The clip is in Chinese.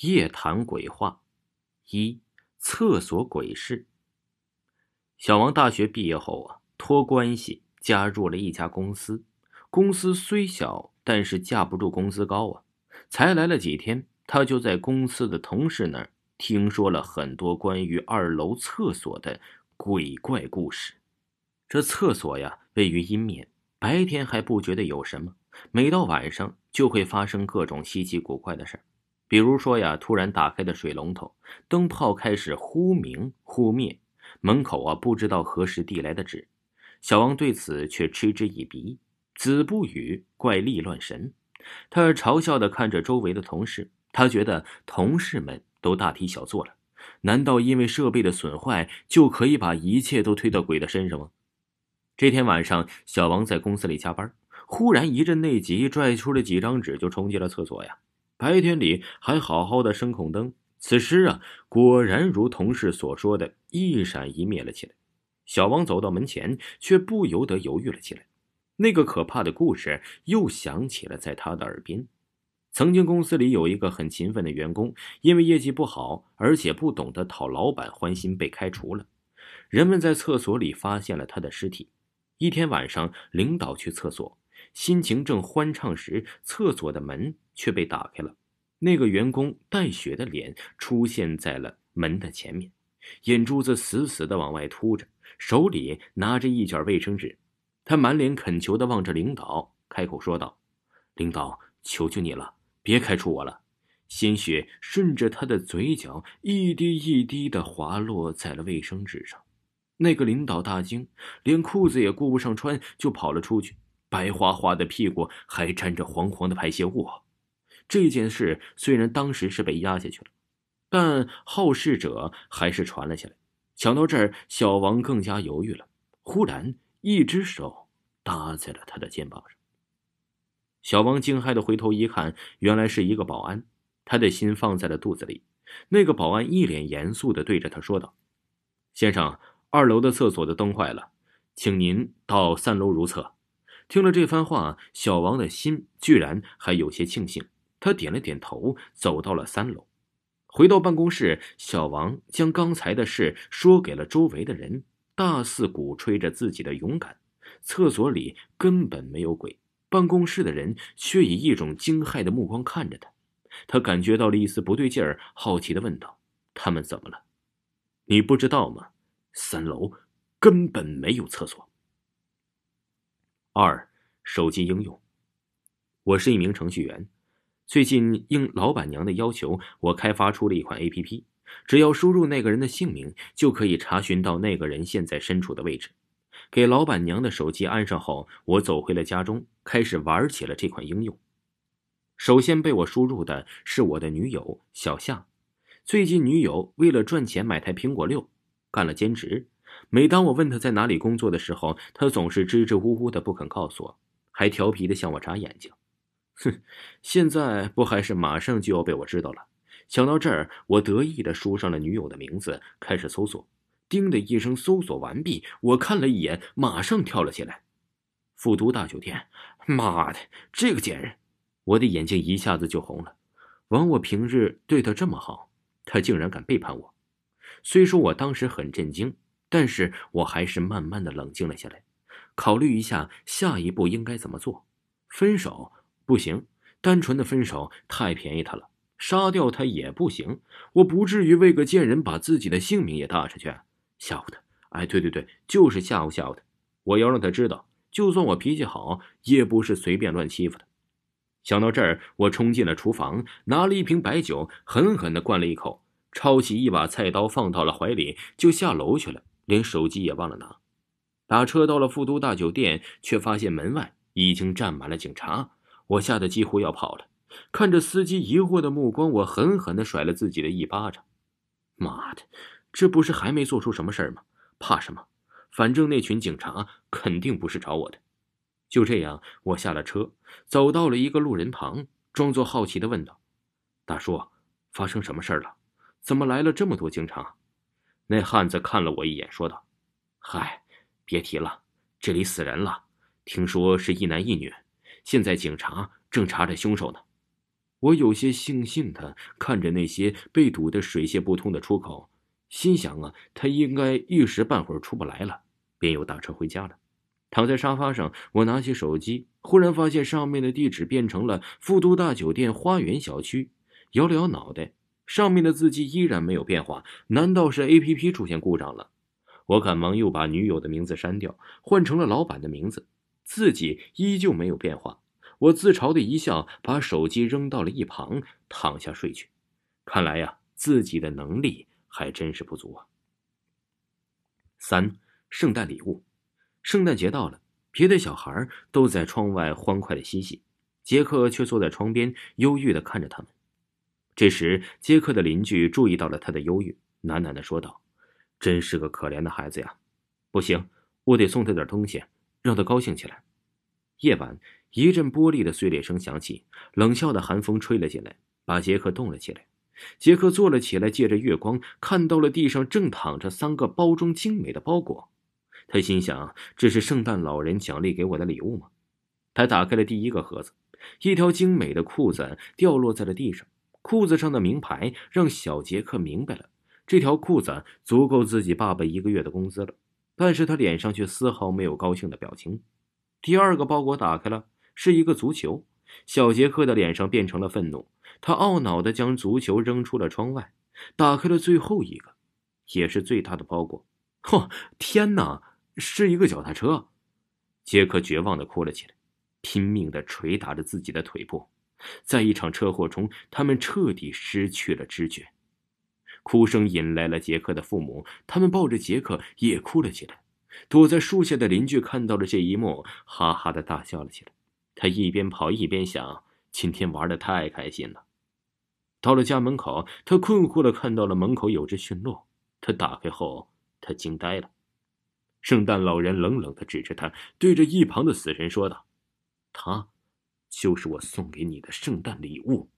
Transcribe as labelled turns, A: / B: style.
A: 夜谈鬼话，一厕所鬼事。小王大学毕业后啊，托关系加入了一家公司。公司虽小，但是架不住工资高啊。才来了几天，他就在公司的同事那儿听说了很多关于二楼厕所的鬼怪故事。这厕所呀，位于阴面，白天还不觉得有什么，每到晚上就会发生各种稀奇古怪的事儿。比如说呀，突然打开的水龙头，灯泡开始忽明忽灭；门口啊，不知道何时递来的纸。小王对此却嗤之以鼻，子不语怪力乱神。他嘲笑的看着周围的同事，他觉得同事们都大题小做了。难道因为设备的损坏就可以把一切都推到鬼的身上吗？这天晚上，小王在公司里加班，忽然一阵内急，拽出了几张纸就冲进了厕所呀。白天里还好好的声控灯，此时啊，果然如同事所说的，一闪一灭了起来。小王走到门前，却不由得犹豫了起来。那个可怕的故事又响起了在他的耳边。曾经公司里有一个很勤奋的员工，因为业绩不好，而且不懂得讨老板欢心，被开除了。人们在厕所里发现了他的尸体。一天晚上，领导去厕所。心情正欢畅时，厕所的门却被打开了。那个员工带血的脸出现在了门的前面，眼珠子死死的往外凸着，手里拿着一卷卫生纸。他满脸恳求的望着领导，开口说道：“领导，求求你了，别开除我了。”鲜血顺着他的嘴角一滴一滴的滑落在了卫生纸上。那个领导大惊，连裤子也顾不上穿，就跑了出去。白花花的屁股还沾着黄黄的排泄物。这件事虽然当时是被压下去了，但好事者还是传了下来。想到这儿，小王更加犹豫了。忽然，一只手搭在了他的肩膀上。小王惊骇的回头一看，原来是一个保安。他的心放在了肚子里。那个保安一脸严肃的对着他说道：“先生，二楼的厕所的灯坏了，请您到三楼如厕。”听了这番话，小王的心居然还有些庆幸。他点了点头，走到了三楼。回到办公室，小王将刚才的事说给了周围的人，大肆鼓吹着自己的勇敢。厕所里根本没有鬼，办公室的人却以一种惊骇的目光看着他。他感觉到了一丝不对劲儿，好奇的问道：“他们怎么了？你不知道吗？三楼根本没有厕所。”二手机应用，我是一名程序员。最近应老板娘的要求，我开发出了一款 A.P.P，只要输入那个人的姓名，就可以查询到那个人现在身处的位置。给老板娘的手机安上后，我走回了家中，开始玩起了这款应用。首先被我输入的是我的女友小夏。最近女友为了赚钱买台苹果六，干了兼职。每当我问他在哪里工作的时候，他总是支支吾吾的不肯告诉我，还调皮的向我眨眼睛。哼，现在不还是马上就要被我知道了？想到这儿，我得意的输上了女友的名字，开始搜索。叮的一声，搜索完毕。我看了一眼，马上跳了起来。复都大酒店，妈的，这个贱人！我的眼睛一下子就红了。枉我平日对他这么好，他竟然敢背叛我。虽说我当时很震惊。但是我还是慢慢的冷静了下来，考虑一下下一步应该怎么做。分手不行，单纯的分手太便宜他了，杀掉他也不行。我不至于为个贱人把自己的性命也搭上去，吓唬他。哎，对对对，就是吓唬吓唬他。我要让他知道，就算我脾气好，也不是随便乱欺负的。想到这儿，我冲进了厨房，拿了一瓶白酒，狠狠的灌了一口，抄起一把菜刀放到了怀里，就下楼去了。连手机也忘了拿，打车到了富都大酒店，却发现门外已经站满了警察，我吓得几乎要跑了。看着司机疑惑的目光，我狠狠地甩了自己的一巴掌。妈的，这不是还没做出什么事儿吗？怕什么？反正那群警察肯定不是找我的。就这样，我下了车，走到了一个路人旁，装作好奇地问道：“大叔，发生什么事儿了？怎么来了这么多警察？”那汉子看了我一眼，说道：“嗨，别提了，这里死人了，听说是一男一女，现在警察正查着凶手呢。”我有些悻悻的看着那些被堵得水泄不通的出口，心想啊，他应该一时半会儿出不来了，便又打车回家了。躺在沙发上，我拿起手机，忽然发现上面的地址变成了富都大酒店花园小区，摇了摇脑袋，上面的字迹依然没有变化，难道是 A P P 出现故障了？我赶忙又把女友的名字删掉，换成了老板的名字，字迹依旧没有变化。我自嘲的一笑，把手机扔到了一旁，躺下睡去。看来呀，自己的能力还真是不足啊。三，圣诞礼物。圣诞节到了，别的小孩都在窗外欢快的嬉戏，杰克却坐在窗边忧郁的看着他们。这时，杰克的邻居注意到了他的忧郁，喃喃的说道：“真是个可怜的孩子呀！不行，我得送他点东西，让他高兴起来。”夜晚，一阵玻璃的碎裂声响起，冷笑的寒风吹了进来，把杰克冻了起来。杰克坐了起来，借着月光看到了地上正躺着三个包装精美的包裹。他心想：“这是圣诞老人奖励给我的礼物吗？”他打开了第一个盒子，一条精美的裤子掉落在了地上。裤子上的名牌让小杰克明白了，这条裤子足够自己爸爸一个月的工资了。但是他脸上却丝毫没有高兴的表情。第二个包裹打开了，是一个足球。小杰克的脸上变成了愤怒，他懊恼的将足球扔出了窗外。打开了最后一个，也是最大的包裹。嚯，天哪！是一个脚踏车，杰克绝望的哭了起来，拼命的捶打着自己的腿部。在一场车祸中，他们彻底失去了知觉。哭声引来了杰克的父母，他们抱着杰克也哭了起来。躲在树下的邻居看到了这一幕，哈哈的大笑了起来。他一边跑一边想：今天玩的太开心了。到了家门口，他困惑的看到了门口有只驯鹿。他打开后，他惊呆了。圣诞老人冷冷的指着他，对着一旁的死神说道：“他，就是我送给你的圣诞礼物。”